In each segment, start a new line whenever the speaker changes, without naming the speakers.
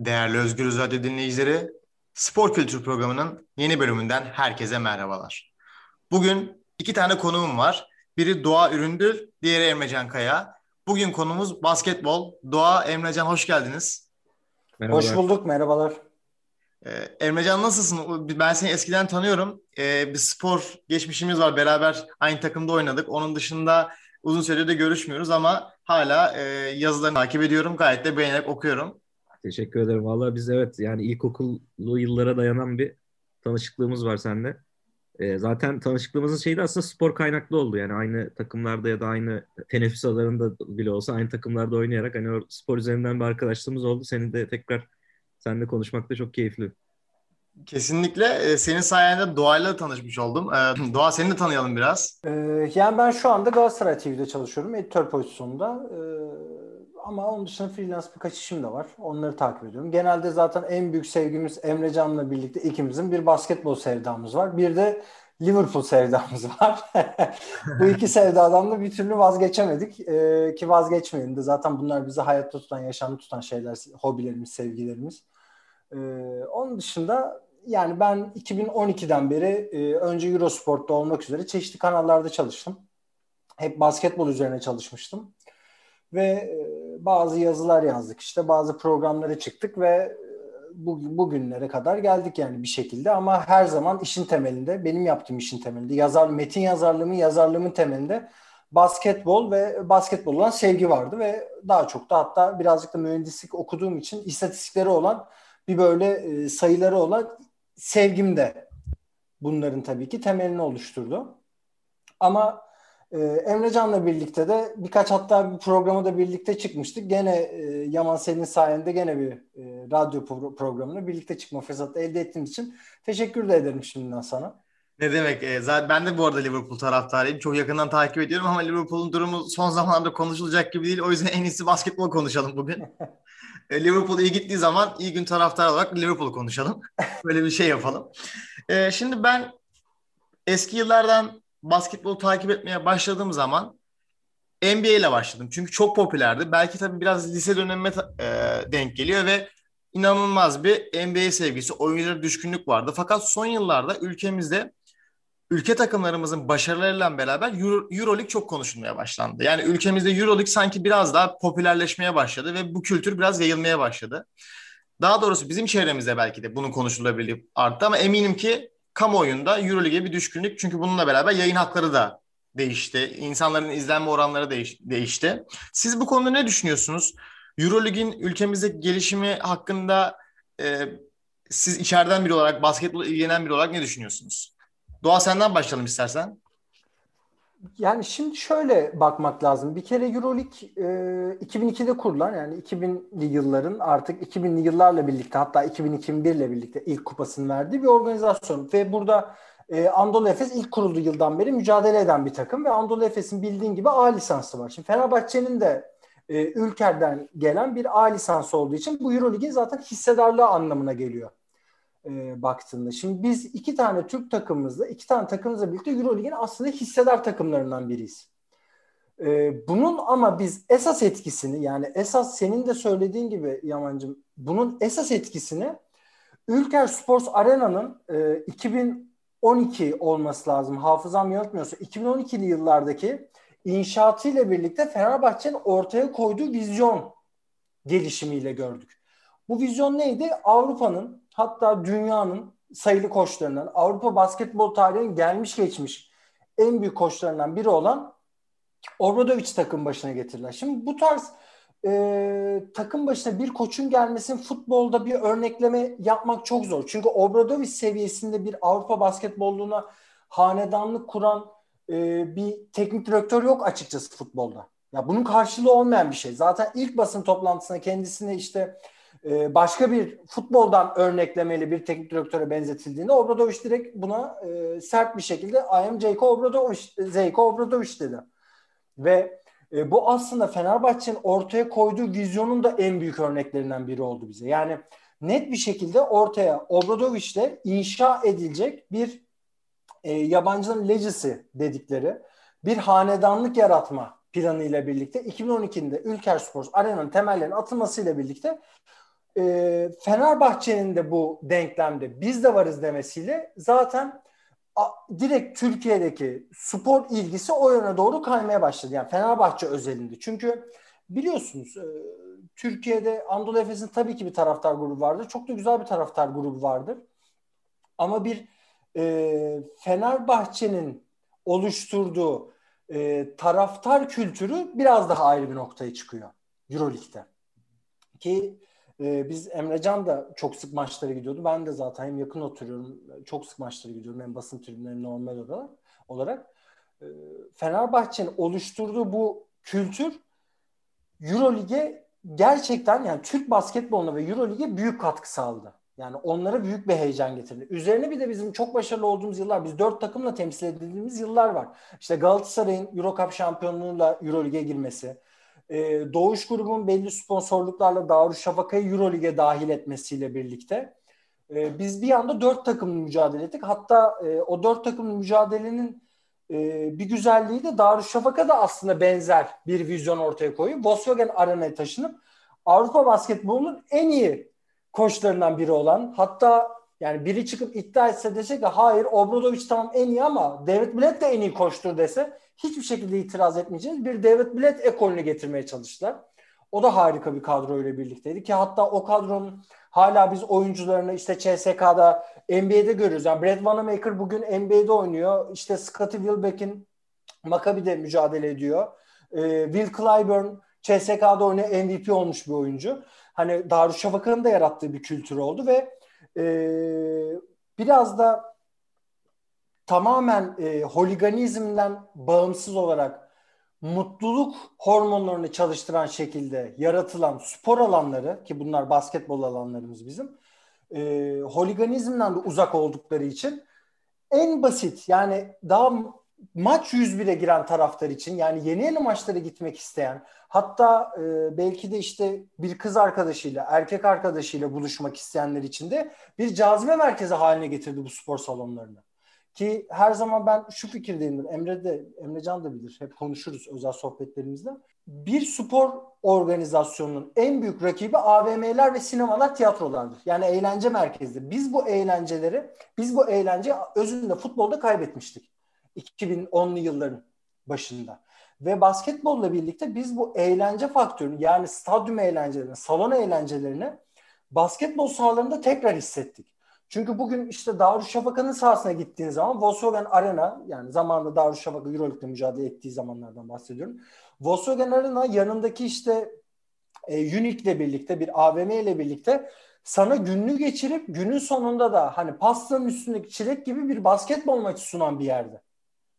Değerli Özgür Radyo dinleyicileri, Spor Kültür Programı'nın yeni bölümünden herkese merhabalar. Bugün iki tane konuğum var. Biri Doğa Üründür, diğeri Emrecan Kaya. Bugün konumuz basketbol. Doğa, Emrecan hoş geldiniz.
Merhabalar. Hoş bulduk, merhabalar.
Ee, Emrecan nasılsın? Ben seni eskiden tanıyorum. Ee, bir spor geçmişimiz var. Beraber aynı takımda oynadık. Onun dışında uzun süredir de görüşmüyoruz ama hala e, yazılarını takip ediyorum. Gayet de beğenerek okuyorum.
Teşekkür ederim. Valla biz evet yani ilkokullu yıllara dayanan bir tanışıklığımız var sende. E, zaten tanışıklığımızın şeyi de aslında spor kaynaklı oldu. Yani aynı takımlarda ya da aynı teneffüs alanında bile olsa aynı takımlarda oynayarak hani o spor üzerinden bir arkadaşlığımız oldu. Seni de tekrar seninle konuşmak da çok keyifli.
Kesinlikle. Ee, senin sayende Doğa'yla tanışmış oldum. Ee, Doğa seni de tanıyalım biraz.
Ee, yani ben şu anda Galatasaray TV'de çalışıyorum. Editör pozisyonunda. Ama onun dışında freelance birkaç işim de var. Onları takip ediyorum. Genelde zaten en büyük sevgimiz Emre Can'la birlikte ikimizin bir basketbol sevdamız var. Bir de Liverpool sevdamız var. Bu iki sevdadan da bir türlü vazgeçemedik. Ee, ki vazgeçmeyelim de zaten bunlar bizi hayatta tutan, yaşamda tutan şeyler, hobilerimiz, sevgilerimiz. Ee, onun dışında yani ben 2012'den beri e, önce Eurosport'ta olmak üzere çeşitli kanallarda çalıştım. Hep basketbol üzerine çalışmıştım. Ve e, bazı yazılar yazdık. İşte bazı programlara çıktık ve e, bu, bugünlere kadar geldik yani bir şekilde. Ama her zaman işin temelinde benim yaptığım işin temelinde yazar metin yazarlığımın yazarlığımın temelinde basketbol ve basketbol olan sevgi vardı. Ve daha çok da hatta birazcık da mühendislik okuduğum için istatistikleri olan bir böyle e, sayıları olan sevgim de bunların tabii ki temelini oluşturdu. Ama ee, Emre Can'la birlikte de birkaç hatta bir programı da birlikte çıkmıştık. Gene e, Yaman Selin sayende gene bir e, radyo pro- programına birlikte çıkma fırsatı elde ettiğimiz için teşekkür de ederim şimdiden sana.
Ne demek? E, zaten ben de bu arada Liverpool taraftarıyım. Çok yakından takip ediyorum ama Liverpool'un durumu son zamanlarda konuşulacak gibi değil. O yüzden en iyisi basketbol konuşalım bugün. e, Liverpool iyi gittiği zaman iyi gün taraftar olarak Liverpool konuşalım. Böyle bir şey yapalım. E, şimdi ben eski yıllardan basketbol takip etmeye başladığım zaman NBA ile başladım. Çünkü çok popülerdi. Belki tabii biraz lise dönemime e, denk geliyor ve inanılmaz bir NBA sevgisi, oyunculara düşkünlük vardı. Fakat son yıllarda ülkemizde ülke takımlarımızın başarılarıyla beraber Euro, Euroleague çok konuşulmaya başlandı. Yani ülkemizde Euroleague sanki biraz daha popülerleşmeye başladı ve bu kültür biraz yayılmaya başladı. Daha doğrusu bizim çevremizde belki de bunun konuşulabilir arttı ama eminim ki kamuoyunda Euroleague'e bir düşkünlük. Çünkü bununla beraber yayın hakları da değişti. İnsanların izlenme oranları değiş, değişti. Siz bu konuda ne düşünüyorsunuz? Euroleague'in ülkemizde gelişimi hakkında e, siz içeriden biri olarak, basketbol ilgilenen biri olarak ne düşünüyorsunuz? Doğa senden başlayalım istersen.
Yani şimdi şöyle bakmak lazım. Bir kere Euroleague e, 2002'de kurulan yani 2000'li yılların artık 2000'li yıllarla birlikte hatta 2001 ile birlikte ilk kupasını verdiği bir organizasyon. Ve burada e, Efes ilk kurulduğu yıldan beri mücadele eden bir takım ve Anadolu Efes'in bildiğin gibi A lisansı var. Şimdi Fenerbahçe'nin de e, Ülker'den gelen bir A lisansı olduğu için bu Euroleague'in zaten hissedarlığı anlamına geliyor e, baktığında. Şimdi biz iki tane Türk takımımızla, iki tane takımımızla birlikte Euroleague'in aslında hissedar takımlarından biriyiz. E, bunun ama biz esas etkisini yani esas senin de söylediğin gibi Yamancım bunun esas etkisini Ülker Sports Arena'nın e, 2012 olması lazım. Hafızam yanıltmıyorsa 2012'li yıllardaki inşaatıyla birlikte Fenerbahçe'nin ortaya koyduğu vizyon gelişimiyle gördük. Bu vizyon neydi? Avrupa'nın hatta dünyanın sayılı koçlarından Avrupa basketbol tarihinin gelmiş geçmiş en büyük koçlarından biri olan Obradoviç takım başına getirdiler. Şimdi bu tarz e, takım başına bir koçun gelmesinin futbolda bir örnekleme yapmak çok zor. Çünkü Obradoviç seviyesinde bir Avrupa basketbolluğuna hanedanlık kuran e, bir teknik direktör yok açıkçası futbolda. Ya bunun karşılığı olmayan bir şey. Zaten ilk basın toplantısında kendisine işte e, başka bir futboldan örneklemeli bir teknik direktöre benzetildiğinde Obradoviç direkt buna e, sert bir şekilde I am Zeyko Obradoviç, Zeyko Obradoviç dedi. Ve e, bu aslında Fenerbahçe'nin ortaya koyduğu vizyonun da en büyük örneklerinden biri oldu bize. Yani net bir şekilde ortaya Obradoviç'le inşa edilecek bir e, yabancının legacy dedikleri bir hanedanlık yaratma planı ile birlikte 2012'de Ülker Sports Arena'nın temellerinin atılmasıyla birlikte e, Fenerbahçe'nin de bu denklemde biz de varız demesiyle zaten a, direkt Türkiye'deki spor ilgisi o yöne doğru kaymaya başladı. Yani Fenerbahçe özelinde. Çünkü biliyorsunuz e, Türkiye'de Anadolu Efes'in tabii ki bir taraftar grubu vardır. Çok da güzel bir taraftar grubu vardır. Ama bir e, Fenerbahçe'nin oluşturduğu e, taraftar kültürü biraz daha ayrı bir noktaya çıkıyor Euroleague'de. Ki e, biz Emrecan da çok sık maçlara gidiyordu. Ben de zaten hem yakın oturuyorum, çok sık maçlara gidiyorum hem basın tribünlerine normal olarak. olarak. E, Fenerbahçe'nin oluşturduğu bu kültür Euroleague'e gerçekten yani Türk basketboluna ve Euroleague'e büyük katkı sağladı. Yani onlara büyük bir heyecan getirdi. Üzerine bir de bizim çok başarılı olduğumuz yıllar, biz dört takımla temsil edildiğimiz yıllar var. İşte Galatasaray'ın Eurocup şampiyonluğuyla Euroleague'e girmesi, e, Doğuş grubun belli sponsorluklarla Darüşşafaka'yı Euroleague'e dahil etmesiyle birlikte e, biz bir anda dört takımla mücadele ettik. Hatta e, o dört takımın mücadelenin bir güzelliği de Darüşşafaka da aslında benzer bir vizyon ortaya koyuyor. Volkswagen Arena'ya taşınıp Avrupa basketbolunun en iyi koçlarından biri olan hatta yani biri çıkıp iddia etse dese ki hayır Obradoviç tamam en iyi ama David Blatt de en iyi koçtur dese hiçbir şekilde itiraz etmeyeceğiz. Bir David Blatt ekolünü getirmeye çalıştılar. O da harika bir kadroyla birlikteydi ki hatta o kadronun hala biz oyuncularını işte CSK'da NBA'de görüyoruz. Yani Brad Wanamaker bugün NBA'de oynuyor. İşte Scottie Wilbeck'in Maccabi'de mücadele ediyor. Ee, Will Clyburn CSK'da oynuyor MVP olmuş bir oyuncu hani Darüşşafaka'nın da yarattığı bir kültür oldu ve e, biraz da tamamen e, holiganizmden bağımsız olarak mutluluk hormonlarını çalıştıran şekilde yaratılan spor alanları ki bunlar basketbol alanlarımız bizim e, holiganizmden de uzak oldukları için en basit yani daha maç 101'e giren taraftar için yani yeni yeni maçlara gitmek isteyen hatta e, belki de işte bir kız arkadaşıyla erkek arkadaşıyla buluşmak isteyenler için de bir cazibe merkezi haline getirdi bu spor salonlarını. Ki her zaman ben şu fikirdeyimdir. Emre de Emrecan da bilir. Hep konuşuruz özel sohbetlerimizde. Bir spor organizasyonunun en büyük rakibi AVM'ler ve sinemalar, tiyatrolardır. Yani eğlence merkezidir. Biz bu eğlenceleri, biz bu eğlence özünde futbolda kaybetmiştik. 2010'lu yılların başında. Ve basketbolla birlikte biz bu eğlence faktörünü yani stadyum eğlencelerini, salon eğlencelerini basketbol sahalarında tekrar hissettik. Çünkü bugün işte Darüşşafaka'nın sahasına gittiğin zaman Volkswagen Arena yani zamanında Darüşşafaka Euroleague'de mücadele ettiği zamanlardan bahsediyorum. Volkswagen Arena yanındaki işte e, Unique ile birlikte bir AVM ile birlikte sana gününü geçirip günün sonunda da hani pastanın üstündeki çilek gibi bir basketbol maçı sunan bir yerde.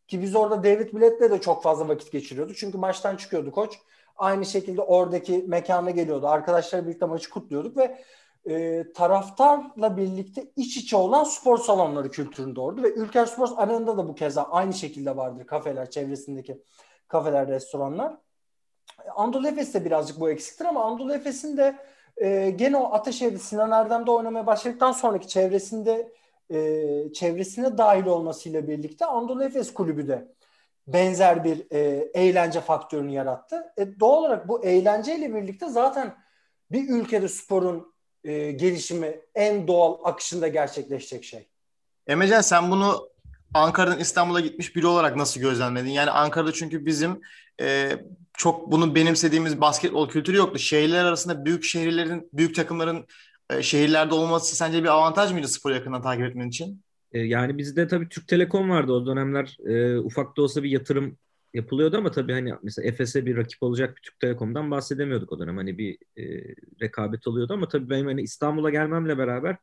Ki biz orada David Blatt'le de çok fazla vakit geçiriyorduk. Çünkü maçtan çıkıyordu koç. Aynı şekilde oradaki mekana geliyordu. Arkadaşlarla birlikte maçı kutluyorduk ve e, taraftarla birlikte iç içe olan spor salonları kültüründe ordu ve Ülker Spor Arena'da da bu keza aynı şekilde vardır kafeler, çevresindeki kafeler, restoranlar. Anadolu Efes de birazcık bu eksiktir ama Anadolu Efes'in de e, gene o Ateşehir'de Sinan Erdem'de oynamaya başladıktan sonraki çevresinde e, çevresine dahil olmasıyla birlikte Anadolu Efes Kulübü de benzer bir e, eğlence faktörünü yarattı. E, doğal olarak bu eğlenceyle birlikte zaten bir ülkede sporun e, gelişimi en doğal akışında gerçekleşecek şey.
Emrecan sen bunu Ankara'dan İstanbul'a gitmiş biri olarak nasıl gözlemledin? Yani Ankara'da çünkü bizim e, çok bunu benimsediğimiz basketbol kültürü yoktu. Şehirler arasında büyük şehirlerin, büyük takımların e, şehirlerde olması sence bir avantaj mıydı spor yakından takip etmen için?
E, yani bizde tabii Türk Telekom vardı o dönemler e, ufak da olsa bir yatırım yapılıyordu ama tabii hani mesela Efes'e bir rakip olacak bir Türk Telekom'dan bahsedemiyorduk o dönem. Hani bir e, rekabet oluyordu ama tabii benim hani İstanbul'a gelmemle beraber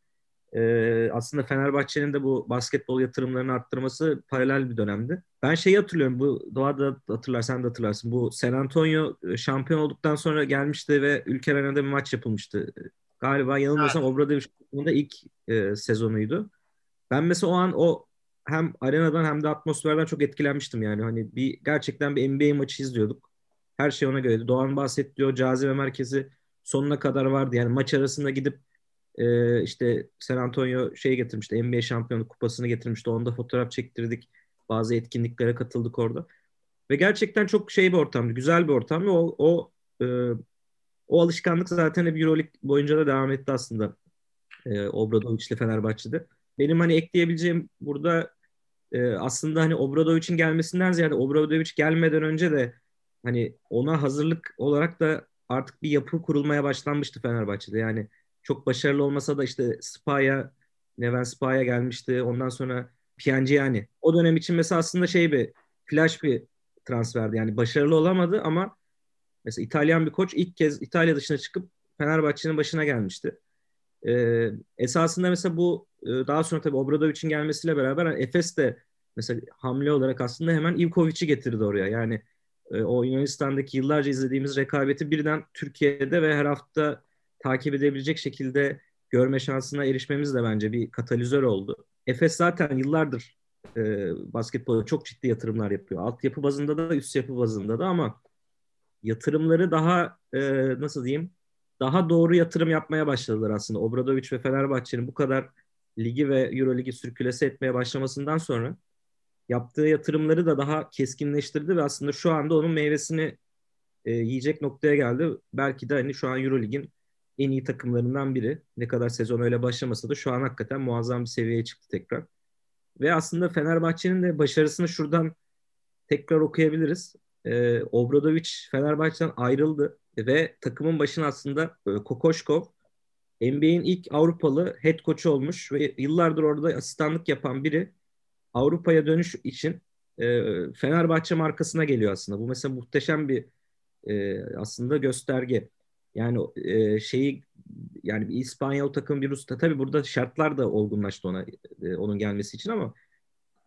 e, aslında Fenerbahçe'nin de bu basketbol yatırımlarını arttırması paralel bir dönemdi. Ben şeyi hatırlıyorum bu Doğa'da hatırlar sen de hatırlarsın. Bu San Antonio şampiyon olduktan sonra gelmişti ve Ülker Arena'da bir maç yapılmıştı. Galiba yanılmıyorsam evet. Obradovic'in ilk e, sezonuydu. Ben mesela o an o hem arenadan hem de atmosferden çok etkilenmiştim yani. Hani bir gerçekten bir NBA maçı izliyorduk. Her şey ona göreydi. Doğan bahsediyor. Cazibe merkezi sonuna kadar vardı. Yani maç arasında gidip e, işte San Antonio şey getirmişti. NBA şampiyonu kupasını getirmişti. Onda fotoğraf çektirdik. Bazı etkinliklere katıldık orada. Ve gerçekten çok şey bir ortamdı. Güzel bir ortam. Ve o, o e, o alışkanlık zaten hep Euroleague boyunca da devam etti aslında. E, Obradoviç'le Fenerbahçe'de. Benim hani ekleyebileceğim burada e, aslında hani Obradovic'in gelmesinden ziyade Obradovic gelmeden önce de hani ona hazırlık olarak da artık bir yapı kurulmaya başlanmıştı Fenerbahçe'de. Yani çok başarılı olmasa da işte Spa'ya, Neven Spa'ya gelmişti. Ondan sonra yani O dönem için mesela aslında şey bir flash bir transferdi. Yani başarılı olamadı ama mesela İtalyan bir koç ilk kez İtalya dışına çıkıp Fenerbahçe'nin başına gelmişti. Ee, esasında mesela bu daha sonra tabii Obradovic'in gelmesiyle beraber yani Efes de mesela hamle olarak aslında hemen Ivkovic'i getirdi oraya. Yani e, o Yunanistan'daki yıllarca izlediğimiz rekabeti birden Türkiye'de ve her hafta takip edebilecek şekilde görme şansına erişmemiz de bence bir katalizör oldu. Efes zaten yıllardır e, basketbola çok ciddi yatırımlar yapıyor. Altyapı bazında da üst yapı bazında da ama yatırımları daha e, nasıl diyeyim daha doğru yatırım yapmaya başladılar aslında. Obradoviç ve Fenerbahçe'nin bu kadar ligi ve Euroligi sürkülese etmeye başlamasından sonra yaptığı yatırımları da daha keskinleştirdi ve aslında şu anda onun meyvesini e, yiyecek noktaya geldi. Belki de hani şu an Eurolig'in en iyi takımlarından biri. Ne kadar sezon öyle başlamasa da şu an hakikaten muazzam bir seviyeye çıktı tekrar. Ve aslında Fenerbahçe'nin de başarısını şuradan tekrar okuyabiliriz. Ee, Obradovic Fenerbahçe'den ayrıldı ve takımın başına aslında e, Kokoşkov NBA'in ilk Avrupalı head coach'u olmuş ve yıllardır orada asistanlık yapan biri Avrupa'ya dönüş için e, Fenerbahçe markasına geliyor aslında. Bu mesela muhteşem bir e, aslında gösterge. Yani e, şeyi yani bir İspanyol takım bir Rus'ta tabii burada şartlar da olgunlaştı ona e, onun gelmesi için ama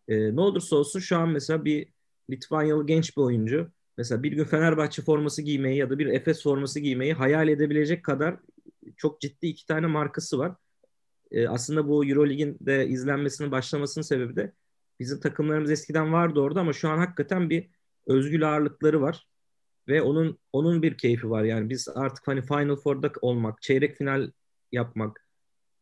e, ne olursa olsun şu an mesela bir Litvanyalı genç bir oyuncu mesela bir gün Fenerbahçe forması giymeyi ya da bir Efes forması giymeyi hayal edebilecek kadar çok ciddi iki tane markası var. E, aslında bu Eurolig'in de izlenmesinin başlamasının sebebi de bizim takımlarımız eskiden vardı orada ama şu an hakikaten bir özgül ağırlıkları var ve onun onun bir keyfi var. Yani biz artık hani Final Four'da olmak, çeyrek final yapmak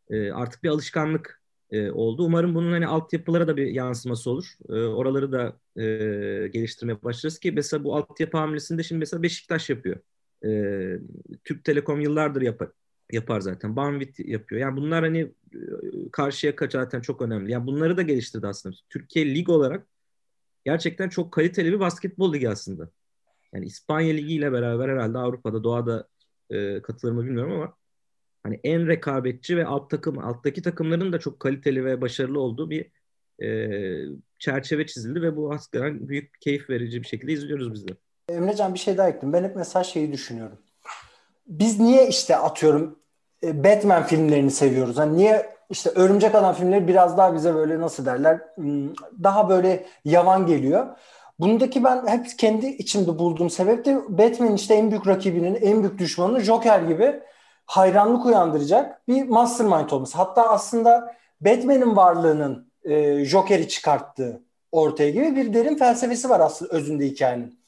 e, artık bir alışkanlık e, oldu. Umarım bunun hani altyapılara da bir yansıması olur. E, oraları da e, geliştirmeye başlarız ki mesela bu altyapı hamlesinde şimdi mesela Beşiktaş yapıyor. E, Türk Telekom yıllardır yapar yapar zaten. Banvit yapıyor. Yani bunlar hani e, karşıya kaç zaten çok önemli. Yani bunları da geliştirdi aslında. Türkiye lig olarak gerçekten çok kaliteli bir basketbol ligi aslında. Yani İspanya Ligi ile beraber herhalde Avrupa'da doğada e, katılır mı bilmiyorum ama hani en rekabetçi ve alt takım alttaki takımların da çok kaliteli ve başarılı olduğu bir e, çerçeve çizildi ve bu aslında büyük keyif verici bir şekilde izliyoruz biz de.
Emrecan bir şey daha ekledim. Ben hep mesela şeyi düşünüyorum. Biz niye işte atıyorum e, Batman filmlerini seviyoruz? Hani niye işte Örümcek Adam filmleri biraz daha bize böyle nasıl derler hmm, daha böyle yavan geliyor. Bundaki ben hep kendi içimde bulduğum sebep de Batman'in işte en büyük rakibinin, en büyük düşmanı Joker gibi hayranlık uyandıracak bir mastermind olması. Hatta aslında Batman'in varlığının e, Joker'i çıkarttığı ortaya gibi bir derin felsefesi var aslında özünde hikayenin.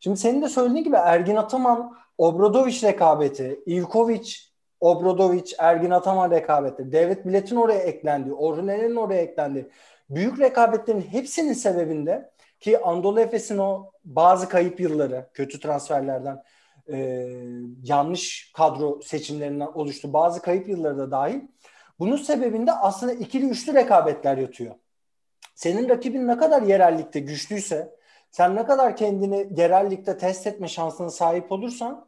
Şimdi senin de söylediğin gibi Ergin Ataman, Obradoviç rekabeti, Ivkovic, Obradoviç, Ergin Ataman rekabeti, David Blatt'in oraya eklendi, Orhunen'in oraya eklendi. Büyük rekabetlerin hepsinin sebebinde ki Anadolu Efes'in o bazı kayıp yılları, kötü transferlerden, e, yanlış kadro seçimlerinden oluştu. Bazı kayıp yılları da dahil. Bunun sebebinde aslında ikili üçlü rekabetler yatıyor. Senin rakibin ne kadar yerellikte güçlüyse, sen ne kadar kendini yerellikte test etme şansına sahip olursan,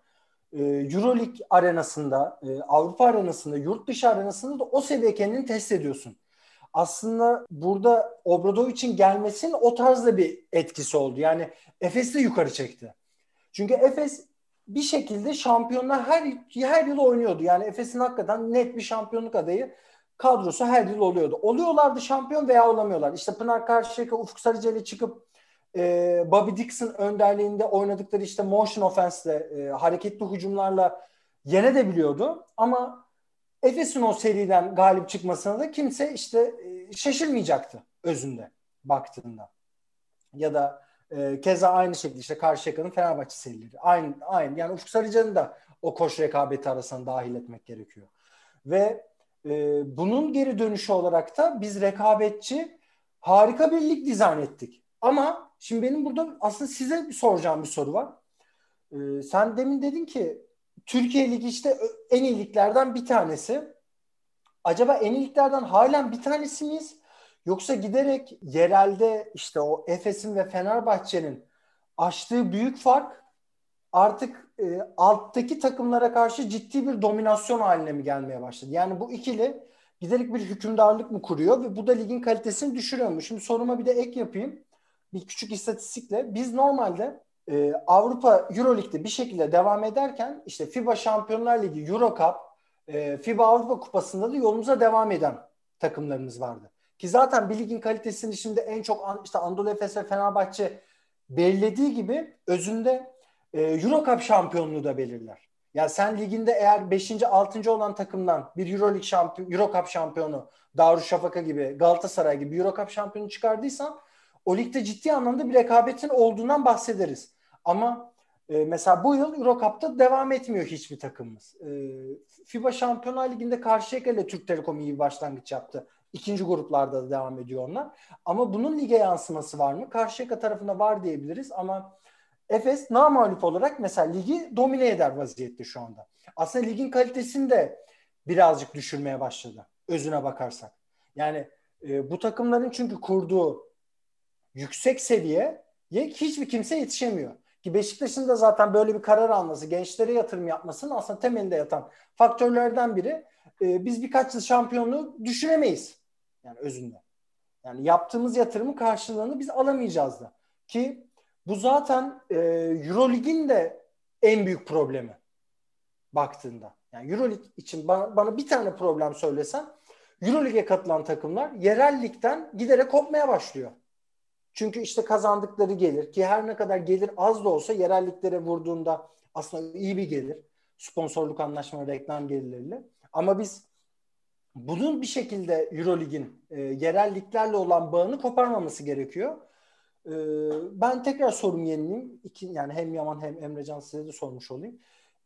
e, Euroleague arenasında, e, Avrupa arenasında, yurt dışı arenasında da o seviye kendini test ediyorsun aslında burada Obradovic'in gelmesinin o tarzda bir etkisi oldu. Yani Efes'i de yukarı çekti. Çünkü Efes bir şekilde şampiyonlar her her yıl oynuyordu. Yani Efes'in hakikaten net bir şampiyonluk adayı kadrosu her yıl oluyordu. Oluyorlardı şampiyon veya olamıyorlar. İşte Pınar Karşıyaka, Ufuk Sarıceli çıkıp e, Bobby Dixon önderliğinde oynadıkları işte motion offense'le e, hareketli hücumlarla yenebiliyordu. Ama Efes'in o seriden galip çıkmasına da kimse işte e, şaşırmayacaktı özünde baktığında. Ya da e, keza aynı şekilde işte Karşıyaka'nın Fenerbahçe serileri. Aynı, aynı. Yani Ufuk Sarıcan'ı da o koş rekabeti arasına dahil etmek gerekiyor. Ve e, bunun geri dönüşü olarak da biz rekabetçi harika bir lig dizayn ettik. Ama şimdi benim burada aslında size soracağım bir soru var. E, sen demin dedin ki Türkiye Ligi işte en iyi liglerden bir tanesi. Acaba en iyi liglerden halen bir tanesi miyiz? Yoksa giderek yerelde işte o Efes'in ve Fenerbahçe'nin açtığı büyük fark artık e, alttaki takımlara karşı ciddi bir dominasyon haline mi gelmeye başladı? Yani bu ikili giderek bir hükümdarlık mı kuruyor ve bu da ligin kalitesini düşürüyor mu? Şimdi soruma bir de ek yapayım. Bir küçük istatistikle biz normalde e, Avrupa Euroleague'de bir şekilde devam ederken işte FIBA Şampiyonlar Ligi, Euro Cup, e, FIBA Avrupa Kupası'nda da yolumuza devam eden takımlarımız vardı. Ki zaten bir ligin kalitesini şimdi en çok işte Anadolu Efes ve Fenerbahçe belirlediği gibi özünde e, Euro Cup şampiyonluğu da belirler. Yani sen liginde eğer 5. 6. olan takımdan bir Euroleague şampiyon, Euro Cup şampiyonu, Darüşşafaka gibi, Galatasaray gibi Euro Cup şampiyonu çıkardıysan o ligde ciddi anlamda bir rekabetin olduğundan bahsederiz. Ama e, mesela bu yıl Euro Cup'ta devam etmiyor hiçbir takımımız. E, FIBA Şampiyonlar Ligi'nde Karşıyaka ile Türk Telekom iyi bir başlangıç yaptı. İkinci gruplarda da devam ediyor onlar. Ama bunun lige yansıması var mı? Karşıyaka tarafında var diyebiliriz ama Efes namalip olarak mesela ligi domine eder vaziyette şu anda. Aslında ligin kalitesini de birazcık düşürmeye başladı. Özüne bakarsak. Yani e, bu takımların çünkü kurduğu yüksek seviyeye hiçbir kimse yetişemiyor. Ki Beşiktaş'ın da zaten böyle bir karar alması, gençlere yatırım yapmasının aslında temelinde yatan faktörlerden biri e, biz birkaç yıl şampiyonluğu düşünemeyiz. Yani özünde. Yani yaptığımız yatırımın karşılığını biz alamayacağız da. Ki bu zaten e, Eurolig'in de en büyük problemi baktığında. Yani Eurolig için bana, bana bir tane problem söylesen Eurolig'e katılan takımlar yerel ligden giderek kopmaya başlıyor. Çünkü işte kazandıkları gelir ki her ne kadar gelir az da olsa yerelliklere vurduğunda aslında iyi bir gelir. Sponsorluk anlaşmaları, reklam gelirleriyle. Ama biz bunun bir şekilde Eurolig'in e, yerel olan bağını koparmaması gerekiyor. E, ben tekrar sorum yenileyim. İki, yani hem Yaman hem Emrecan size de sormuş olayım.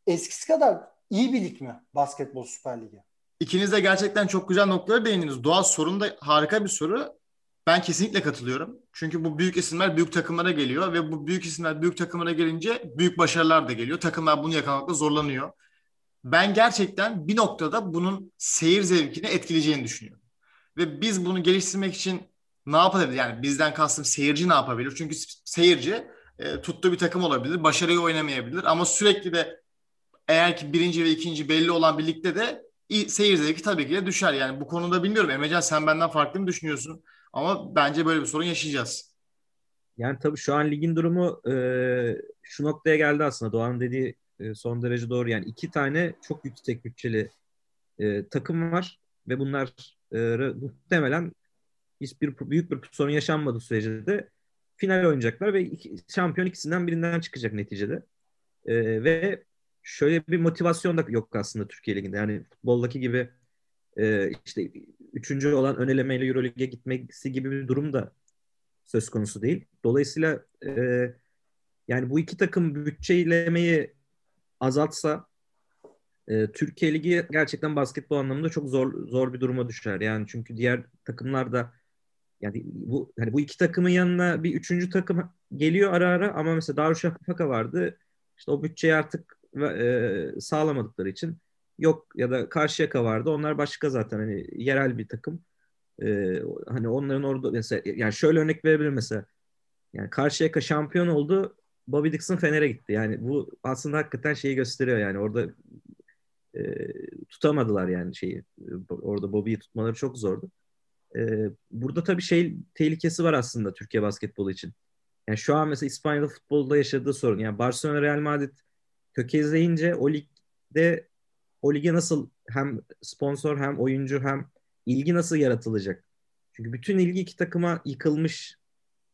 Eskisi kadar iyi bir lig mi basketbol Süper Ligi?
İkiniz de gerçekten çok güzel noktaları değindiniz. Doğal sorun da harika bir soru. Ben kesinlikle katılıyorum. Çünkü bu büyük isimler büyük takımlara geliyor ve bu büyük isimler büyük takımlara gelince büyük başarılar da geliyor. Takımlar bunu yakalamakta zorlanıyor. Ben gerçekten bir noktada bunun seyir zevkini etkileyeceğini düşünüyorum. Ve biz bunu geliştirmek için ne yapabiliriz? Yani bizden kastım seyirci ne yapabilir? Çünkü seyirci e, tuttuğu bir takım olabilir, başarıyı oynamayabilir ama sürekli de eğer ki birinci ve ikinci belli olan birlikte de seyir zevki tabii ki de düşer. Yani bu konuda bilmiyorum. Emrecan sen benden farklı mı düşünüyorsun? Ama bence böyle bir sorun yaşayacağız.
Yani tabii şu an ligin durumu e, şu noktaya geldi aslında. Doğan dediği e, son derece doğru. Yani iki tane çok yüksek bütçeli e, takım var ve bunlar e, muhtemelen hiçbir büyük bir sorun yaşanmadığı sürece de final oynayacaklar ve iki, şampiyon ikisinden birinden çıkacak neticede. E, ve şöyle bir motivasyon da yok aslında Türkiye Ligi'nde. Yani futboldaki gibi e, işte üçüncü olan ön elemeyle Euroleague'e gitmesi gibi bir durum da söz konusu değil. Dolayısıyla e, yani bu iki takım bütçelemeyi azaltsa e, Türkiye Ligi gerçekten basketbol anlamında çok zor zor bir duruma düşer. Yani çünkü diğer takımlar da yani bu hani bu iki takımın yanına bir üçüncü takım geliyor ara ara ama mesela Darüşşafaka vardı. İşte o bütçeyi artık e, sağlamadıkları için yok ya da Karşıyaka vardı. Onlar başka zaten hani yerel bir takım. Ee, hani onların orada mesela yani şöyle örnek verebilirim mesela. Yani Karşıyaka şampiyon oldu. Bobby Dixon Fener'e gitti. Yani bu aslında hakikaten şeyi gösteriyor yani orada e, tutamadılar yani şeyi. Orada Bobby'yi tutmaları çok zordu. E, burada tabii şey tehlikesi var aslında Türkiye basketbolu için. Yani şu an mesela İspanya'da futbolda yaşadığı sorun. Yani Barcelona Real Madrid tökezleyince o ligde o lige nasıl hem sponsor hem oyuncu hem ilgi nasıl yaratılacak? Çünkü bütün ilgi iki takıma yıkılmış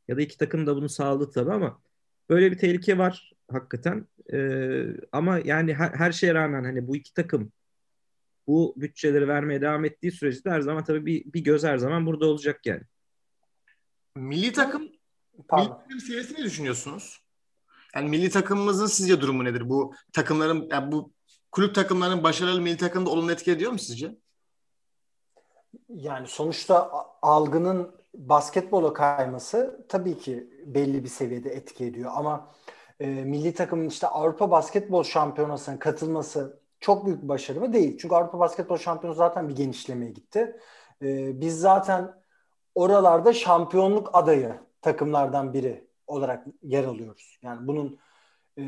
ya da iki takım da bunu sağladı tabii ama böyle bir tehlike var hakikaten. Ee, ama yani her, her şeye rağmen hani bu iki takım bu bütçeleri vermeye devam ettiği sürece de her zaman tabii bir, bir göz her zaman burada olacak yani.
Milli takım Pardon. milli takım seviyesi ne düşünüyorsunuz? Yani milli takımımızın sizce durumu nedir? Bu takımların yani bu kulüp takımlarının başarılı milli takımda olumlu etki ediyor mu sizce?
Yani sonuçta algının basketbola kayması tabii ki belli bir seviyede etki ediyor ama e, milli takımın işte Avrupa Basketbol Şampiyonası'na katılması çok büyük bir başarı mı? Değil. Çünkü Avrupa Basketbol Şampiyonası zaten bir genişlemeye gitti. E, biz zaten oralarda şampiyonluk adayı takımlardan biri olarak yer alıyoruz. Yani bunun e,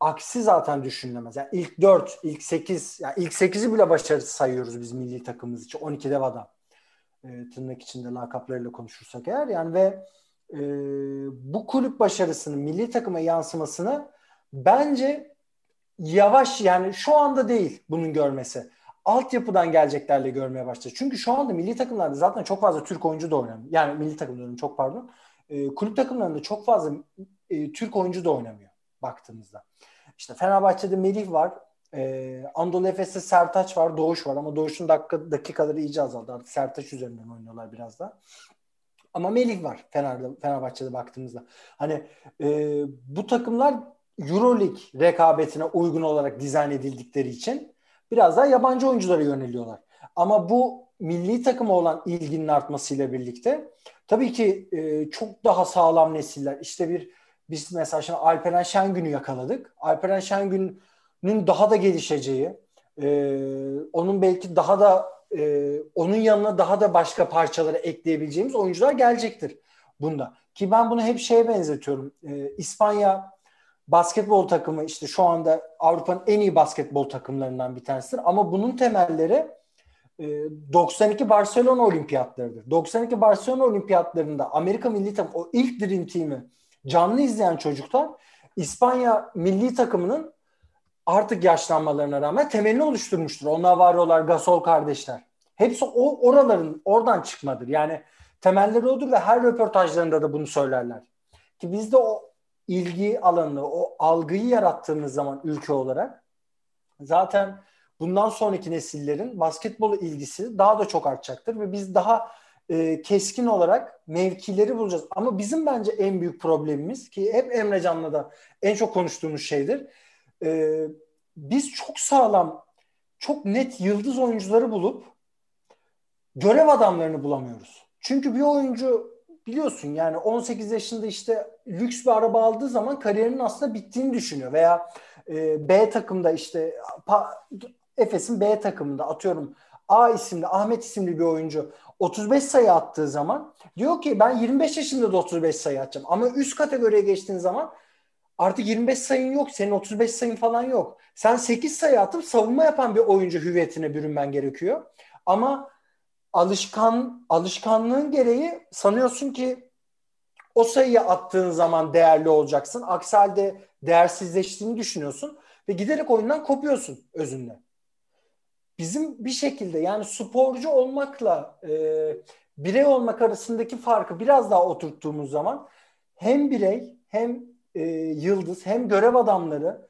aksi zaten düşünülemez. Yani ilk 4, ilk 8, yani ilk 8'i bile başarısız sayıyoruz biz milli takımımız için. 12 dev adam. E, tırnak içinde lakaplarıyla konuşursak eğer. Yani ve e, bu kulüp başarısının milli takıma yansımasını bence yavaş yani şu anda değil bunun görmesi. Altyapıdan geleceklerle görmeye başladı. Çünkü şu anda milli takımlarda zaten çok fazla Türk oyuncu da oynamıyor. Yani milli takımların çok pardon. E, kulüp takımlarında çok fazla e, Türk oyuncu da oynamıyor baktığımızda. İşte Fenerbahçe'de Melih var. E, Anadolu Efes'te Sertaç var. Doğuş var ama Doğuş'un dakika, dakikaları iyice azaldı. Artık Sertaç üzerinden oynuyorlar biraz da. Ama Melih var Fener'de, Fenerbahçe'de baktığımızda. Hani e, bu takımlar Euroleague rekabetine uygun olarak dizayn edildikleri için biraz daha yabancı oyunculara yöneliyorlar. Ama bu milli takıma olan ilginin artmasıyla birlikte tabii ki e, çok daha sağlam nesiller. İşte bir biz mesela şimdi Alperen Şengün'ü yakaladık. Alperen Şengün'ün daha da gelişeceği, e, onun belki daha da e, onun yanına daha da başka parçaları ekleyebileceğimiz oyuncular gelecektir bunda. Ki ben bunu hep şeye benzetiyorum. E, İspanya basketbol takımı işte şu anda Avrupa'nın en iyi basketbol takımlarından bir tanesidir. Ama bunun temelleri 92 e, Barcelona olimpiyatlarıdır. 92 Barcelona olimpiyatlarında Amerika milli takım o ilk Dream Team'i canlı izleyen çocuklar İspanya milli takımının artık yaşlanmalarına rağmen temelini oluşturmuştur. Onlar varıyorlar Gasol kardeşler. Hepsi o oraların oradan çıkmadır. Yani temelleri odur ve her röportajlarında da bunu söylerler. Ki biz de o ilgi alanını, o algıyı yarattığımız zaman ülke olarak zaten bundan sonraki nesillerin basketbol ilgisi daha da çok artacaktır ve biz daha e, keskin olarak mevkileri bulacağız. Ama bizim bence en büyük problemimiz ki hep Emre Can'la da en çok konuştuğumuz şeydir. E, biz çok sağlam, çok net yıldız oyuncuları bulup görev adamlarını bulamıyoruz. Çünkü bir oyuncu biliyorsun yani 18 yaşında işte lüks bir araba aldığı zaman kariyerinin aslında bittiğini düşünüyor veya e, B takımda işte Efes'in B takımında atıyorum A isimli Ahmet isimli bir oyuncu 35 sayı attığı zaman diyor ki ben 25 yaşında da 35 sayı atacağım. Ama üst kategoriye geçtiğin zaman artık 25 sayın yok. Senin 35 sayın falan yok. Sen 8 sayı atıp savunma yapan bir oyuncu hüviyetine bürünmen gerekiyor. Ama alışkan alışkanlığın gereği sanıyorsun ki o sayıyı attığın zaman değerli olacaksın. Aksi halde değersizleştiğini düşünüyorsun ve giderek oyundan kopuyorsun özünde bizim bir şekilde yani sporcu olmakla e, birey olmak arasındaki farkı biraz daha oturttuğumuz zaman hem birey hem e, yıldız hem görev adamları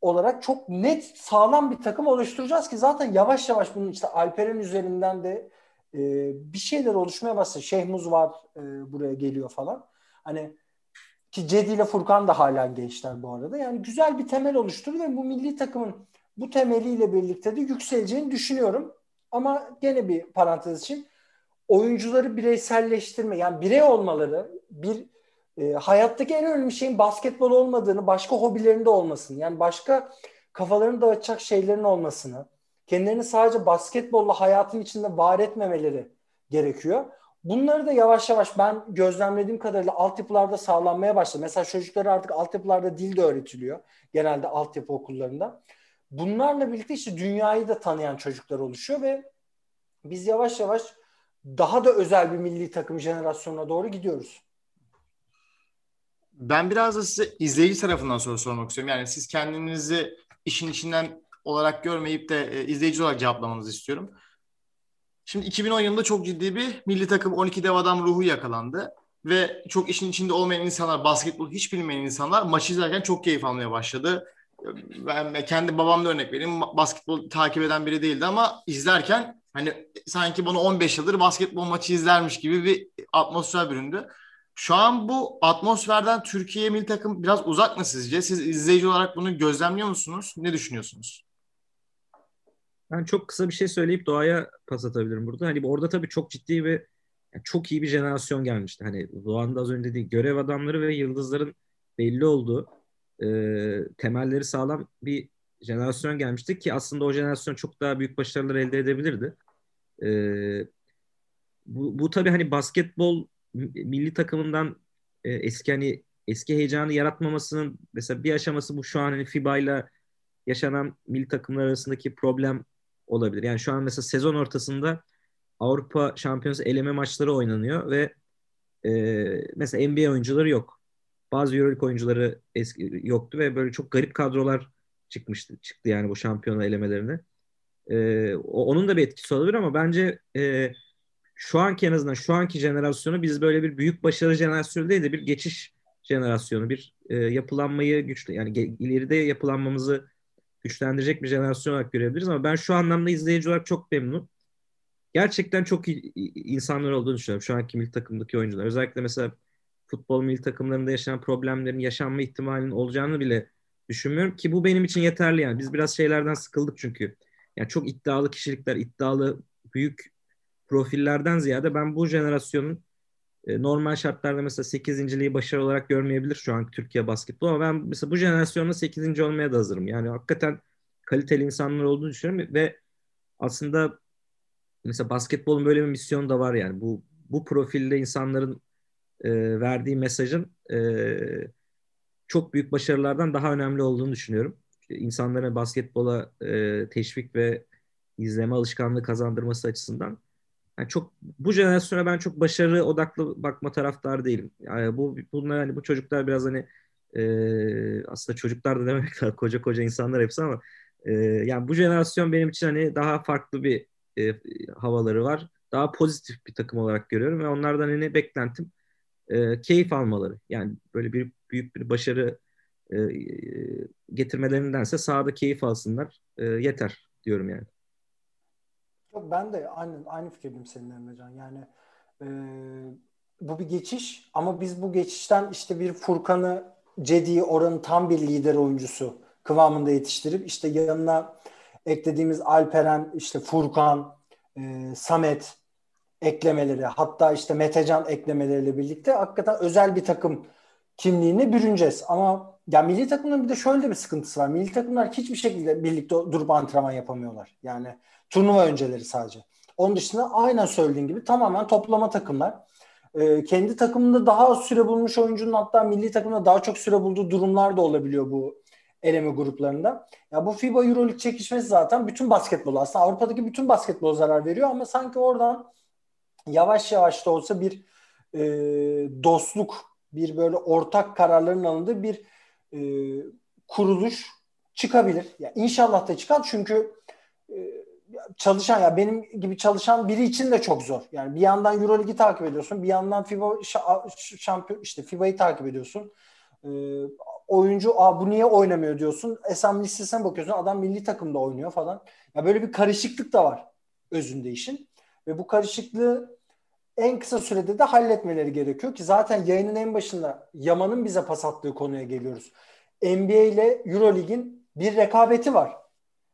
olarak çok net sağlam bir takım oluşturacağız ki zaten yavaş yavaş bunun işte Alperen üzerinden de e, bir şeyler oluşmaya başladı. Şehmuz var e, buraya geliyor falan. Hani ki Cedi ile Furkan da hala gençler bu arada. Yani güzel bir temel oluşturdu ve bu milli takımın bu temeliyle birlikte de yükseleceğini düşünüyorum. Ama gene bir parantez için oyuncuları bireyselleştirme yani birey olmaları bir e, hayattaki en önemli şeyin basketbol olmadığını başka hobilerinde olmasını yani başka kafalarını dağıtacak şeylerin olmasını kendilerini sadece basketbolla hayatın içinde var etmemeleri gerekiyor. Bunları da yavaş yavaş ben gözlemlediğim kadarıyla altyapılarda sağlanmaya başladı. Mesela çocuklara artık altyapılarda dil de öğretiliyor. Genelde altyapı okullarında bunlarla birlikte işte dünyayı da tanıyan çocuklar oluşuyor ve biz yavaş yavaş daha da özel bir milli takım jenerasyonuna doğru gidiyoruz.
Ben biraz da size izleyici tarafından soru sormak istiyorum. Yani siz kendinizi işin içinden olarak görmeyip de e, izleyici olarak cevaplamanızı istiyorum. Şimdi 2010 yılında çok ciddi bir milli takım 12 dev adam ruhu yakalandı. Ve çok işin içinde olmayan insanlar, basketbol hiç bilmeyen insanlar maçı izlerken çok keyif almaya başladı ben kendi babamla örnek vereyim. Basketbol takip eden biri değildi ama izlerken hani sanki bana 15 yıldır basketbol maçı izlermiş gibi bir atmosfer büründü. Şu an bu atmosferden Türkiye milli takım biraz uzak mı sizce? Siz izleyici olarak bunu gözlemliyor musunuz? Ne düşünüyorsunuz?
Ben çok kısa bir şey söyleyip Doğa'ya pas atabilirim burada. Hani orada tabii çok ciddi ve çok iyi bir jenerasyon gelmişti. Hani Doğan'da az önce dediği görev adamları ve yıldızların belli olduğu e, temelleri sağlam bir jenerasyon gelmişti ki aslında o jenerasyon çok daha büyük başarılar elde edebilirdi. E, bu, bu tabii hani basketbol milli takımından e, eski hani eski heyecanı yaratmamasının mesela bir aşaması bu şu an hani FIBA ile yaşanan milli takımlar arasındaki problem olabilir. Yani şu an mesela sezon ortasında Avrupa Şampiyonası eleme maçları oynanıyor ve e, mesela NBA oyuncuları yok. Bazı EuroLeague oyuncuları eski, yoktu ve böyle çok garip kadrolar çıkmıştı çıktı yani bu şampiyona elemelerine. E, onun da bir etkisi olabilir ama bence e, şu anki en azından şu anki jenerasyonu biz böyle bir büyük başarı jenerasyonu değil de bir geçiş jenerasyonu, bir e, yapılanmayı güçlü yani ileride yapılanmamızı güçlendirecek bir jenerasyon olarak görebiliriz ama ben şu anlamda izleyici olarak çok memnunum. Gerçekten çok iyi insanlar olduğunu düşünüyorum şu anki milli takımdaki oyuncular. Özellikle mesela futbol milli takımlarında yaşanan problemlerin yaşanma ihtimalinin olacağını bile düşünmüyorum ki bu benim için yeterli yani. Biz biraz şeylerden sıkıldık çünkü. Yani çok iddialı kişilikler, iddialı büyük profillerden ziyade ben bu jenerasyonun e, normal şartlarda mesela 8. başarı olarak görmeyebilir şu an Türkiye basketbol ama ben mesela bu jenerasyonda 8. olmaya da hazırım. Yani hakikaten kaliteli insanlar olduğunu düşünüyorum ve aslında mesela basketbolun böyle bir misyonu da var yani bu bu profilde insanların e, verdiği mesajın e, çok büyük başarılardan daha önemli olduğunu düşünüyorum. İşte insanlara basketbola e, teşvik ve izleme alışkanlığı kazandırması açısından. Yani çok bu jenerasyona ben çok başarı odaklı bakma taraftarı değilim. Yani bu bunlar hani bu çocuklar biraz hani e, aslında çocuklar da demek ki koca koca insanlar hepsi ama e, yani bu jenerasyon benim için hani daha farklı bir e, havaları var. Daha pozitif bir takım olarak görüyorum ve onlardan hani beklentim e, keyif almaları. Yani böyle bir büyük bir başarı e, getirmelerindense sahada keyif alsınlar e, yeter diyorum yani.
Yok ben de aynı aynı fikirdeyim seninle Emrecan. Yani e, bu bir geçiş ama biz bu geçişten işte bir Furkan'ı Cedi'yi oranın tam bir lider oyuncusu kıvamında yetiştirip işte yanına eklediğimiz Alperen, işte Furkan, e, Samet eklemeleri hatta işte Metecan eklemeleriyle birlikte hakikaten özel bir takım kimliğini bürüneceğiz. Ama ya milli takımların bir de şöyle bir sıkıntısı var. Milli takımlar hiçbir şekilde birlikte durup antrenman yapamıyorlar. Yani turnuva önceleri sadece. Onun dışında aynen söylediğin gibi tamamen toplama takımlar. Ee, kendi takımında daha az süre bulmuş oyuncunun hatta milli takımda daha çok süre bulduğu durumlar da olabiliyor bu eleme gruplarında. Ya bu FIBA Euroleague çekişmesi zaten bütün basketbol aslında Avrupa'daki bütün basketbol zarar veriyor ama sanki oradan yavaş yavaş da olsa bir e, dostluk, bir böyle ortak kararların alındığı bir e, kuruluş çıkabilir. Ya inşallah da çıkar çünkü e, çalışan ya benim gibi çalışan biri için de çok zor. Yani bir yandan EuroLeague'i takip ediyorsun, bir yandan FIBA şampiyon işte FIBA'yı takip ediyorsun. Ee, oyuncu Aa, bu niye oynamıyor diyorsun. Esam listesine bakıyorsun adam milli takımda oynuyor falan. Ya böyle bir karışıklık da var özünde işin. Ve bu karışıklığı en kısa sürede de halletmeleri gerekiyor ki zaten yayının en başında Yaman'ın bize pas attığı konuya geliyoruz. NBA ile Eurolig'in bir rekabeti var.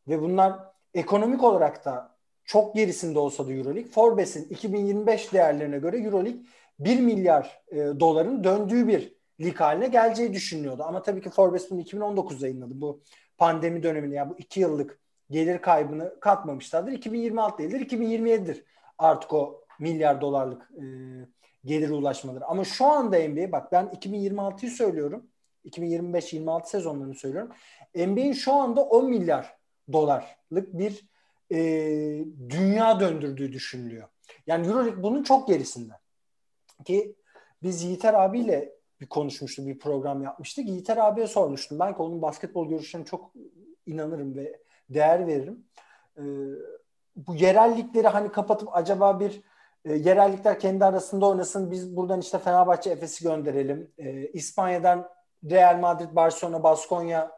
Ve bunlar ekonomik olarak da çok gerisinde olsa da Euroleague, Forbes'in 2025 değerlerine göre Euroleague 1 milyar e, doların döndüğü bir lig haline geleceği düşünülüyordu. Ama tabii ki Forbes bunu 2019'da yayınladı. Bu pandemi döneminde yani bu iki yıllık gelir kaybını katmamışlardır. 2026 değildir, 2027'dir artık o milyar dolarlık e, gelire ulaşmaları. Ama şu anda NBA bak ben 2026'yı söylüyorum. 2025-26 sezonlarını söylüyorum. NBA'in şu anda 10 milyar dolarlık bir e, dünya döndürdüğü düşünülüyor. Yani Euroleague bunun çok gerisinde. Ki biz Yiğiter abiyle bir konuşmuştuk, bir program yapmıştık. Yiğiter abiye sormuştum. Ben onun basketbol görüşlerine çok inanırım ve değer veririm. Ee, bu yerellikleri hani kapatıp acaba bir e, yerellikler kendi arasında oynasın. Biz buradan işte Fenerbahçe Efes'i gönderelim. E, İspanya'dan Real Madrid, Barcelona, Baskonya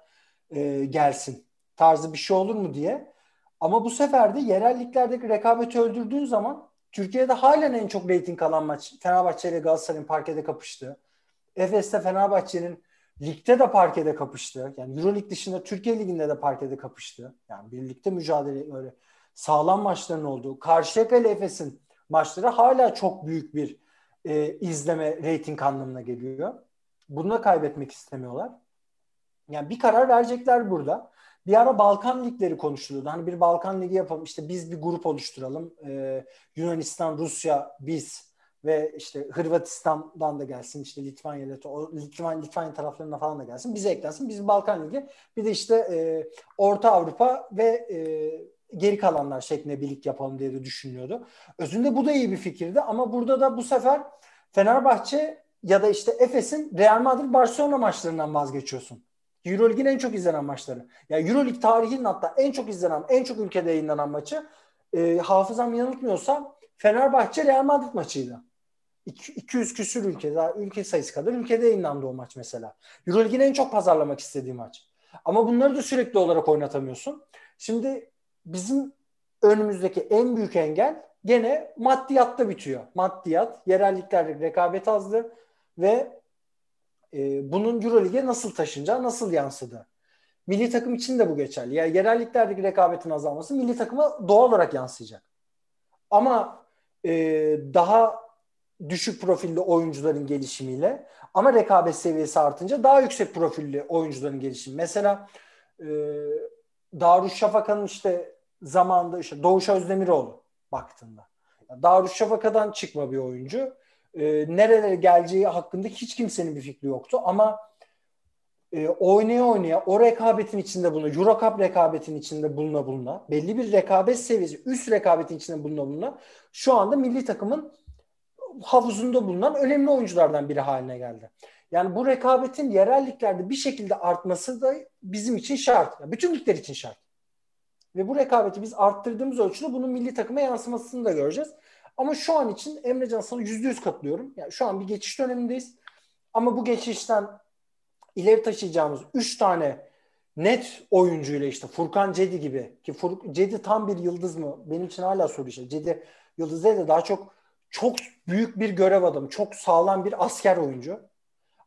e, gelsin tarzı bir şey olur mu diye. Ama bu sefer de yerelliklerdeki rekabeti öldürdüğün zaman Türkiye'de halen en çok reyting alan maç Fenerbahçe ile Galatasaray'ın parkede kapıştığı. Efes'te Fenerbahçe'nin ligde de parkede kapıştı. Yani Euroleague dışında Türkiye Ligi'nde de parkede kapıştı. Yani birlikte mücadele öyle sağlam maçların olduğu. Karşıyaka ile Efes'in maçları hala çok büyük bir e, izleme reyting anlamına geliyor. Bunu da kaybetmek istemiyorlar. Yani bir karar verecekler burada. Bir ara Balkan ligleri konuşuluyordu. Hani bir Balkan ligi yapalım. İşte biz bir grup oluşturalım. Ee, Yunanistan, Rusya, biz ve işte Hırvatistan'dan da gelsin. işte Litvanya, Litvanya, Litvanya taraflarına falan da gelsin. Bize eklensin. Biz Balkan Ligi. Bir de işte e, Orta Avrupa ve e, geri kalanlar şeklinde bir lig yapalım diye de düşünüyordu. Özünde bu da iyi bir fikirdi ama burada da bu sefer Fenerbahçe ya da işte Efes'in Real Madrid Barcelona maçlarından vazgeçiyorsun. Euroleague'in en çok izlenen maçları. Ya yani Euroleague tarihinin hatta en çok izlenen, en çok ülkede yayınlanan maçı e, hafızam yanıltmıyorsam Fenerbahçe Real Madrid maçıydı. 200 küsür ülke, daha ülke sayısı kadar ülkede yayınlandı o maç mesela. Euroleague'in en çok pazarlamak istediği maç. Ama bunları da sürekli olarak oynatamıyorsun. Şimdi bizim önümüzdeki en büyük engel gene maddiyatta bitiyor. Maddiyat, yerelliklerdeki rekabet azdı ve e, bunun Euroleague'e nasıl taşınacağı, nasıl yansıdı. Milli takım için de bu geçerli. Yani yerelliklerdeki rekabetin azalması milli takıma doğal olarak yansıyacak. Ama e, daha düşük profilli oyuncuların gelişimiyle ama rekabet seviyesi artınca daha yüksek profilli oyuncuların gelişimi. Mesela e, Darüşşafaka'nın işte zamanında işte Doğuş Özdemiroğlu baktığında. Darüşşafaka'dan çıkma bir oyuncu. E, nerelere geleceği hakkında hiç kimsenin bir fikri yoktu ama e, oynaya oynaya o rekabetin içinde buluna, Euro Cup rekabetin içinde buluna buluna, belli bir rekabet seviyesi, üst rekabetin içinde buluna buluna şu anda milli takımın havuzunda bulunan önemli oyunculardan biri haline geldi. Yani bu rekabetin yerelliklerde bir şekilde artması da bizim için şart. Yani bütün ligler için şart. Ve bu rekabeti biz arttırdığımız ölçüde bunun milli takıma yansımasını da göreceğiz. Ama şu an için Emrecan sana yüzde yüz katılıyorum. Yani şu an bir geçiş dönemindeyiz. Ama bu geçişten ileri taşıyacağımız üç tane net oyuncuyla işte Furkan Cedi gibi ki Fur Cedi tam bir yıldız mı? Benim için hala soru işareti. Cedi yıldız değil de daha çok çok büyük bir görev adamı, çok sağlam bir asker oyuncu.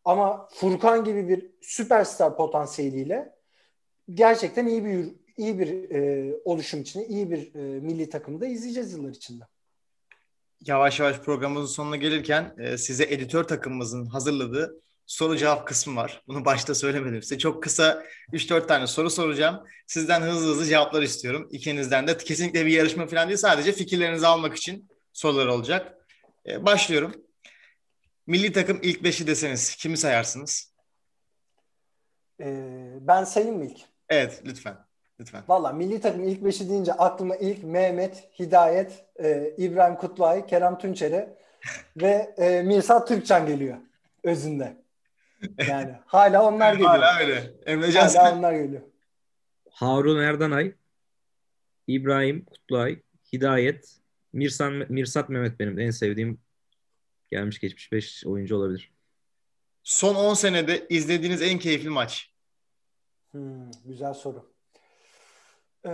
Ama Furkan gibi bir süperstar potansiyeliyle gerçekten iyi bir iyi bir e, oluşum içinde, iyi bir e, milli takımda izleyeceğiz yıllar içinde.
Yavaş yavaş programımızın sonuna gelirken e, size editör takımımızın hazırladığı soru cevap kısmı var. Bunu başta söylemedim size. Çok kısa 3-4 tane soru soracağım. Sizden hızlı hızlı cevaplar istiyorum. İkinizden de kesinlikle bir yarışma falan değil. Sadece fikirlerinizi almak için sorular olacak. Ee, başlıyorum. Milli takım ilk beşi deseniz kimi sayarsınız?
Ee, ben sayayım mı ilk?
Evet lütfen. Lütfen.
Valla milli takım ilk beşi deyince aklıma ilk Mehmet, Hidayet, e, İbrahim Kutluay, Kerem Tunçeri ve e, Mirsa Türkçen geliyor özünde. Yani hala onlar geliyor.
Hala öyle. Emrecan
hala sen... onlar geliyor.
Harun Erdanay, İbrahim Kutluay, Hidayet, Mirsan, Mirsat Mehmet benim en sevdiğim gelmiş geçmiş 5 oyuncu olabilir.
Son 10 senede izlediğiniz en keyifli maç?
Hmm, güzel soru. Ee,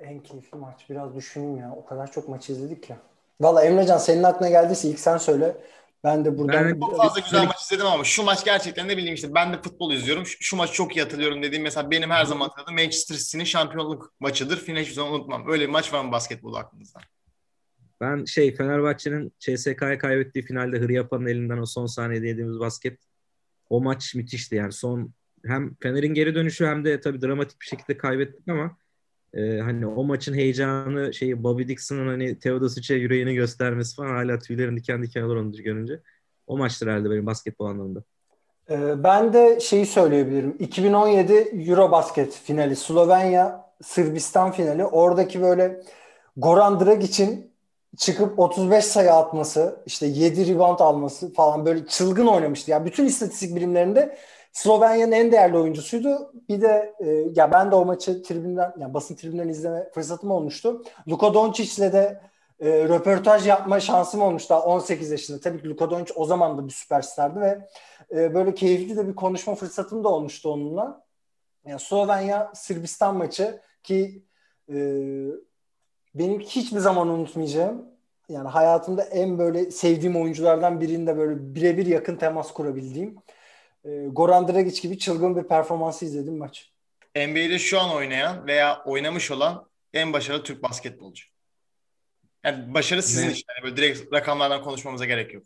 en keyifli maç biraz düşüneyim ya. O kadar çok maç izledik ya. Valla Emrecan senin aklına geldiyse ilk sen söyle. Ben de buradan...
Ben çok fazla güzel maç izledim ama şu maç gerçekten ne bileyim işte ben de futbol izliyorum. Şu, şu maçı çok iyi hatırlıyorum dediğim mesela benim her zaman hatırladığım Manchester City'nin şampiyonluk maçıdır. Final hiçbir zaman unutmam. Öyle bir maç var mı basketbol aklınızda?
Ben şey Fenerbahçe'nin CSK'ya kaybettiği finalde Hıryapa'nın elinden o son saniyede yediğimiz basket o maç müthişti yani son hem Fener'in geri dönüşü hem de tabii dramatik bir şekilde kaybettik ama e, hani o maçın heyecanı şeyi Bobby Dixon'ın hani Teodosic'e yüreğini göstermesi falan hala tüylerin diken diken olur onu görünce. O maçtır herhalde benim basketbol anlamında.
Ee, ben de şeyi söyleyebilirim. 2017 Eurobasket finali Slovenya Sırbistan finali. Oradaki böyle Goran Dragic'in çıkıp 35 sayı atması, işte 7 rebound alması falan böyle çılgın oynamıştı. Yani bütün istatistik birimlerinde Slovenya'nın en değerli oyuncusuydu. Bir de e, ya ben de o maçı tribünden yani basın tribünden izleme fırsatım olmuştu. Luka Doncic'le de e, röportaj yapma şansım olmuş daha 18 yaşında. Tabii ki Luka Doncic o zaman da bir süperstardı ve e, böyle keyifli de bir konuşma fırsatım da olmuştu onunla. Yani Slovenya Sırbistan maçı ki e, benim hiçbir zaman unutmayacağım yani hayatımda en böyle sevdiğim oyunculardan birinde böyle birebir yakın temas kurabildiğim e, Goran Dragic gibi çılgın bir performansı izledim maç.
NBA'de şu an oynayan veya oynamış olan en başarılı Türk basketbolcu. Yani başarı sizin için. Yani böyle direkt rakamlardan konuşmamıza gerek yok.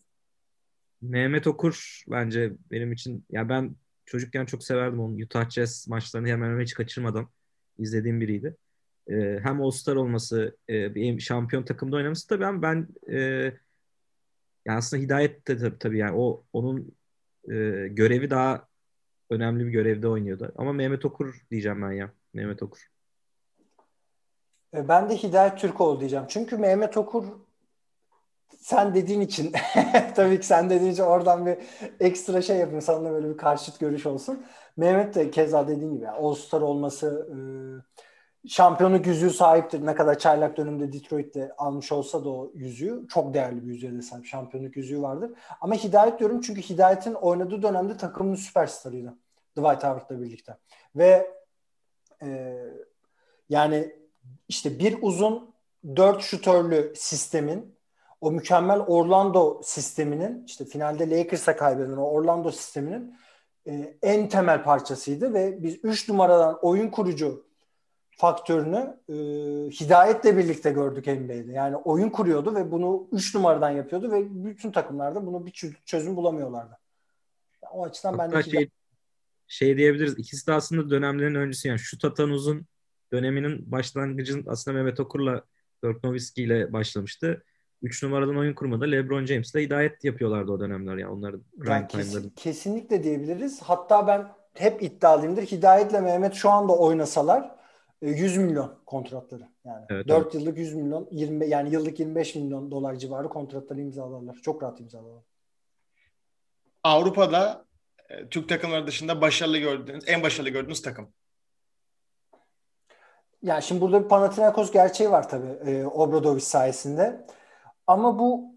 Mehmet Okur bence benim için ya ben çocukken çok severdim onu. Utah Jazz maçlarını hemen hemen hiç kaçırmadan izlediğim biriydi. E, hem All-Star olması, e, bir şampiyon takımda oynaması tabii ama ben e, yani aslında Hidayet de tabii, tabii yani o onun e, görevi daha önemli bir görevde oynuyordu. Ama Mehmet Okur diyeceğim ben ya. Mehmet Okur.
E, ben de Hidayet Türkoğlu diyeceğim. Çünkü Mehmet Okur sen dediğin için tabii ki sen dediğin için oradan bir ekstra şey yapayım. Sana böyle bir karşıt görüş olsun. Mehmet de keza dediğin gibi yani All-Star olması e, şampiyonluk yüzüğü sahiptir. Ne kadar çaylak dönemde Detroit'te almış olsa da o yüzüğü çok değerli bir yüzüğe de sahip. Şampiyonluk yüzüğü vardır. Ama Hidayet diyorum çünkü Hidayet'in oynadığı dönemde takımın süperstarıydı. Dwight Howard'la birlikte. Ve e, yani işte bir uzun dört şutörlü sistemin o mükemmel Orlando sisteminin işte finalde Lakers'a kaybeden o Orlando sisteminin e, en temel parçasıydı ve biz 3 numaradan oyun kurucu faktörünü e, hidayetle birlikte gördük NBA'de. Yani oyun kuruyordu ve bunu 3 numaradan yapıyordu ve bütün takımlarda bunu bir çözüm bulamıyorlardı. O açıdan Hatta ben de
şey, şey diyebiliriz. İkisi de aslında dönemlerin öncüsü. Yani şut atan uzun döneminin başlangıcın aslında Mehmet Okur'la Dirk Nowitzki ile başlamıştı. 3 numaradan oyun kurmada LeBron James'le hidayet yapıyorlardı o dönemler ya onların
yani kesin, kesinlikle diyebiliriz. Hatta ben hep iddialıyımdır. Hidayet'le Mehmet şu anda oynasalar 100 e, milyon kontratları. Yani evet, 4 evet. yıllık 100 milyon 20 yani yıllık 25 milyon dolar civarı kontratları imzalarlar. Çok rahat imzalarlar.
Avrupa'da e, Türk takımları dışında başarılı gördüğünüz, en başarılı gördüğünüz takım?
Yani şimdi burada bir Panathinaikos gerçeği var tabii e, Obradovic sayesinde. Ama bu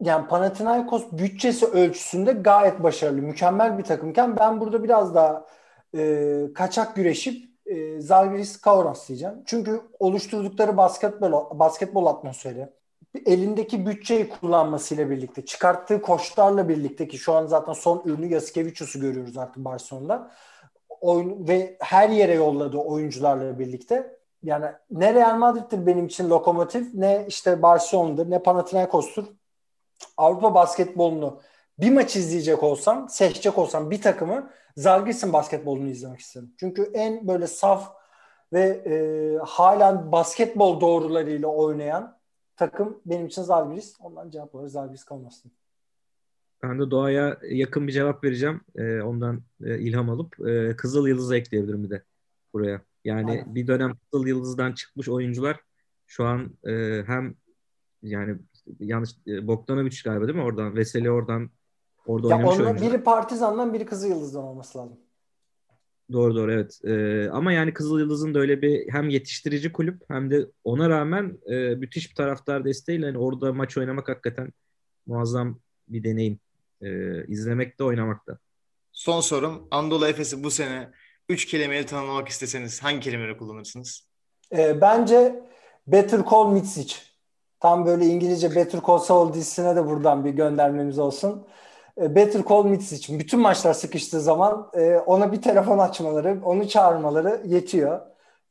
yani Panathinaikos bütçesi ölçüsünde gayet başarılı, mükemmel bir takımken ben burada biraz daha e, kaçak güreşip e, Zalgiris Kaunas diyeceğim. Çünkü oluşturdukları basketbol basketbol atmosferi, elindeki bütçeyi kullanmasıyla birlikte, çıkarttığı koçlarla birlikte ki şu an zaten son ürünü Yasikevicius'u görüyoruz artık Barcelona'da. Oyun, ve her yere yolladığı oyuncularla birlikte yani ne Real Madrid'dir benim için lokomotif ne işte Barcelona'dır ne Panathinaikos'tur. Avrupa basketbolunu bir maç izleyecek olsam, seçecek olsam bir takımı Zalgiris'in basketbolunu izlemek isterim. Çünkü en böyle saf ve e, hala basketbol doğrularıyla oynayan takım benim için Zalgiris. Ondan cevap olarak Zalgiris kalmasın.
Ben de doğaya yakın bir cevap vereceğim. E, ondan e, ilham alıp e, Kızıl Yıldız'ı ekleyebilirim bir de buraya. Yani Aynen. bir dönem Kızıl Yıldız'dan çıkmış oyuncular şu an e, hem yani yanlış e, Bogdanovic galiba değil mi oradan? Veseli oradan orada ya oynamış
oyuncular. Biri Partizan'dan biri Kızıl Yıldız'dan olması lazım.
Doğru doğru evet. Ee, ama yani Kızıl Yıldız'ın da öyle bir hem yetiştirici kulüp hem de ona rağmen e, müthiş bir taraftar desteğiyle yani orada maç oynamak hakikaten muazzam bir deneyim. Ee, izlemekte oynamakta.
Son sorum. Anadolu Efes'i bu sene üç kelimeyle tanımlamak isteseniz hangi kelimeleri kullanırsınız?
E, bence Better Call Mitsic. Tam böyle İngilizce Better Call Saul dizisine de buradan bir göndermemiz olsun. E, Better Call Mitsic. Bütün maçlar sıkıştığı zaman e, ona bir telefon açmaları, onu çağırmaları yetiyor.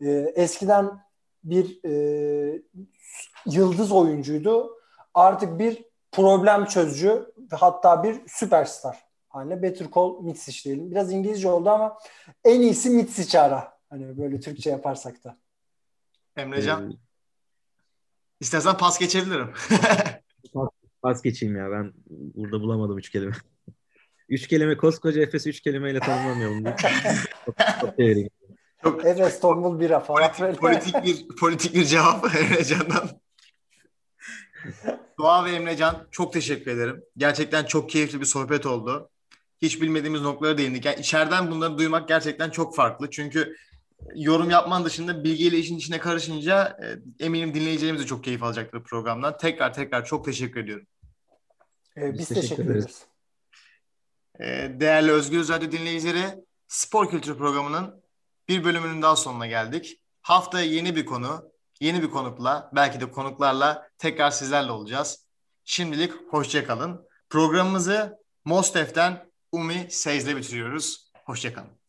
E, eskiden bir e, yıldız oyuncuydu. Artık bir problem çözücü hatta bir süperstar haline Better Call Mitsic diyelim. Biraz İngilizce oldu ama en iyisi Mitsic ara. Hani böyle Türkçe yaparsak da.
Emrecan. Ee, İstersen pas geçebilirim.
pas, pas geçeyim ya. Ben burada bulamadım üç kelime. üç kelime koskoca Efes üç kelimeyle tanımlamıyorum. çok,
çok, çok Efes tombul bira falan.
Politik, politik bir politik bir cevap Emrecan'dan. Doğa ve Emrecan çok teşekkür ederim. Gerçekten çok keyifli bir sohbet oldu hiç bilmediğimiz noktalara değindik. Yani içeriden bunları duymak gerçekten çok farklı. Çünkü yorum yapman dışında bilgiyle işin içine karışınca e, eminim dinleyicilerimiz de çok keyif alacaktır programdan. Tekrar tekrar çok teşekkür ediyorum.
Ee, biz, biz teşekkür, teşekkür ederiz.
Ee, değerli Özgür Radyo dinleyicileri, Spor Kültürü programının bir bölümünün daha sonuna geldik. Haftaya yeni bir konu, yeni bir konukla, belki de konuklarla tekrar sizlerle olacağız. Şimdilik hoşçakalın. Programımızı Mostef'ten Umi Seyz'le bitiriyoruz. Hoşçakalın.